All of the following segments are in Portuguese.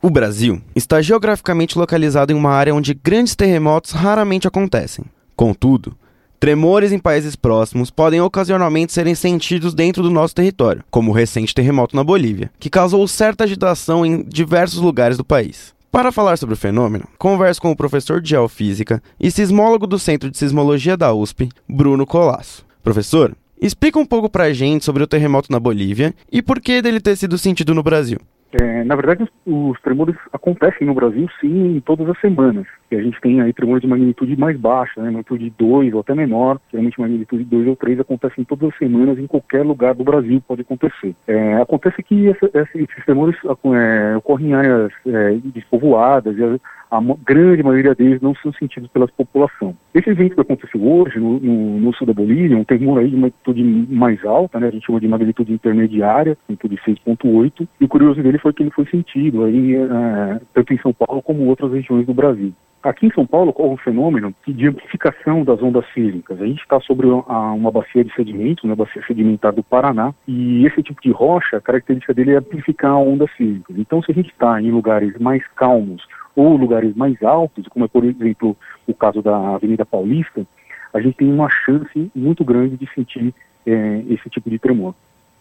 O Brasil está geograficamente localizado em uma área onde grandes terremotos raramente acontecem. Contudo, tremores em países próximos podem ocasionalmente serem sentidos dentro do nosso território, como o recente terremoto na Bolívia, que causou certa agitação em diversos lugares do país. Para falar sobre o fenômeno, converso com o professor de geofísica e sismólogo do Centro de Sismologia da USP, Bruno Colasso. Professor, explica um pouco pra gente sobre o terremoto na Bolívia e por que dele ter sido sentido no Brasil. É, na verdade, os, tremores acontecem no Brasil, sim, todas as semanas. E a gente tem aí tremores de magnitude mais baixa, né, magnitude 2 ou até menor, geralmente magnitude 2 ou 3 acontecem todas as semanas, em qualquer lugar do Brasil pode acontecer. É, acontece que essa, esses tremores é, ocorrem em áreas é, despovoadas, e a, a, grande maioria deles não são sentidos pela população. Esse evento que aconteceu hoje no, no, no sul da Bolívia, um tremor aí de magnitude mais alta, né, a gente chama de magnitude intermediária, magnitude 6.8, e o curioso dele foi que ele foi sentido aí, é, tanto em São Paulo como outras regiões do Brasil. Aqui em São Paulo ocorre um fenômeno de amplificação das ondas sísmicas. A gente está sobre uma bacia de sedimentos, uma bacia sedimentar do Paraná, e esse tipo de rocha, a característica dele é amplificar ondas sísmicas. Então, se a gente está em lugares mais calmos ou lugares mais altos, como é, por exemplo, o caso da Avenida Paulista, a gente tem uma chance muito grande de sentir é, esse tipo de tremor.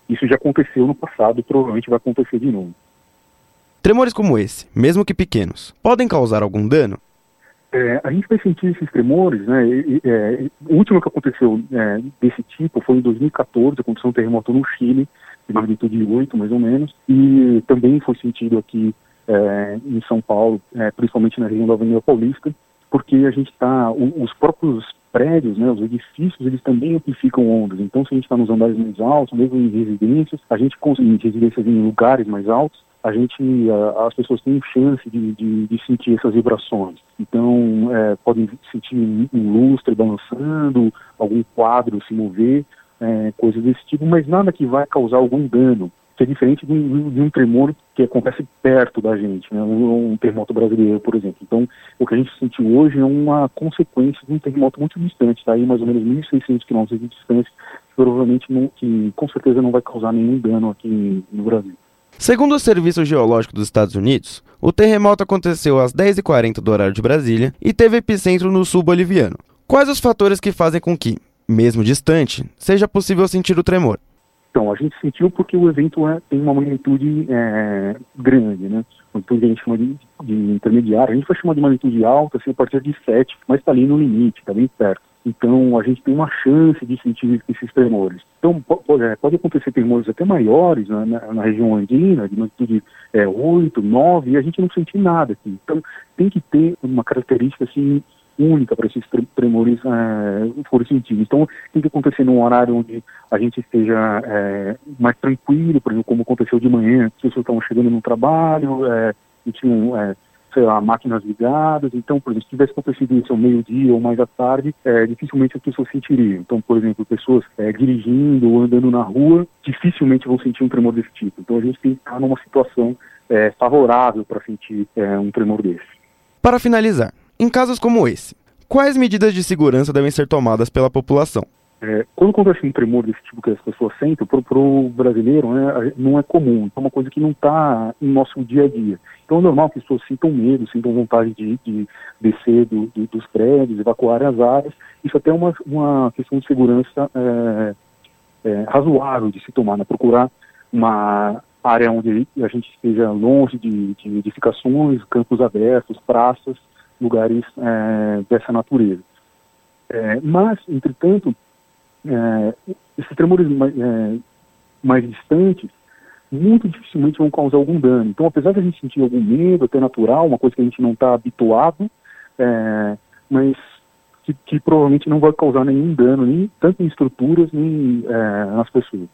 Isso já aconteceu no passado provavelmente vai acontecer de novo. Tremores como esse, mesmo que pequenos, podem causar algum dano? É, a gente vai sentir esses tremores, né? E, é, o último que aconteceu é, desse tipo foi em 2014, aconteceu um terremoto no Chile, de magnitude 8, mais ou menos, e também foi sentido aqui é, em São Paulo, é, principalmente na região da Avenida Paulista, porque a gente está, os próprios prédios, né, os edifícios, eles também amplificam ondas. Então, se a gente está nos andares mais altos, mesmo em residências, a gente em residências em lugares mais altos, a gente, as pessoas têm chance de, de, de sentir essas vibrações. Então, é, podem sentir um lustre balançando, algum quadro se mover, é, coisas desse tipo, mas nada que vai causar algum dano que é diferente de um, de um, tremor que acontece perto da gente, né? um, um, terremoto brasileiro, por exemplo. Então, o que a gente sentiu hoje é uma consequência de um terremoto muito distante, tá aí mais ou menos 1.600 quilômetros de distância, provavelmente não, que com certeza não vai causar nenhum dano aqui no Brasil. Segundo o Serviço Geológico dos Estados Unidos, o terremoto aconteceu às 10h40 do horário de Brasília e teve epicentro no sul boliviano. Quais os fatores que fazem com que, mesmo distante, seja possível sentir o tremor? Então, a gente sentiu porque o evento é, tem uma magnitude é, grande, né? Magnitude a gente chama de, de intermediária, a gente vai chamar de magnitude alta, assim, a partir de 7, mas está ali no limite, está bem perto. Então, a gente tem uma chance de sentir esses tremores. Então, pode, é, pode acontecer tremores até maiores né, na, na, região andina, de magnitude é, 8, 9, e a gente não sentir nada aqui. Então, tem que ter uma característica assim única para esses tremores é, forem sentidos. Então, tem que acontecer num horário onde a gente esteja é, mais tranquilo, por exemplo, como aconteceu de manhã, as pessoas estavam chegando no trabalho, é, e tinham é, sei lá, máquinas ligadas. Então, por exemplo, se tivesse isso ao meio-dia ou mais à tarde, é, dificilmente as pessoas sentiriam. Então, por exemplo, pessoas é, dirigindo ou andando na rua, dificilmente vão sentir um tremor desse tipo. Então, a gente tem que estar numa situação é, favorável para sentir é, um tremor desse. Para finalizar, em casos como esse, quais medidas de segurança devem ser tomadas pela população? É, quando acontece um tremor desse tipo que as pessoas sentem, para o brasileiro né, não é comum, é uma coisa que não está no nosso dia a dia. Então é normal que as pessoas sintam medo, sintam vontade de, de descer do, do, dos prédios, evacuar as áreas. Isso até é uma, uma questão de segurança é, é, razoável de se tomar, né? procurar uma área onde a gente esteja longe de, de edificações, campos abertos, praças, lugares é, dessa natureza. É, mas, entretanto, é, esses tremores mais, é, mais distantes muito dificilmente vão causar algum dano. Então, apesar de a gente sentir algum medo, até natural, uma coisa que a gente não está habituado, é, mas que, que, provavelmente não vai causar nenhum dano, nem tanto em estruturas, nem é, nas pessoas.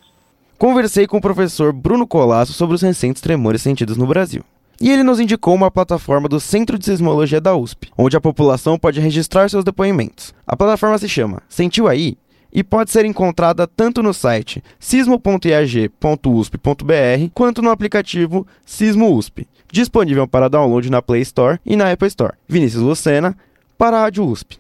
Conversei com o professor Bruno Colasso sobre os recentes tremores sentidos no Brasil. E ele nos indicou uma plataforma do Centro de Sismologia da USP, onde a população pode registrar seus depoimentos. A plataforma se chama Sentiu Aí? E pode ser encontrada tanto no site sismo.iag.usp.br quanto no aplicativo Sismo USP, disponível para download na Play Store e na Apple Store. Vinícius Lucena, para a Rádio USP.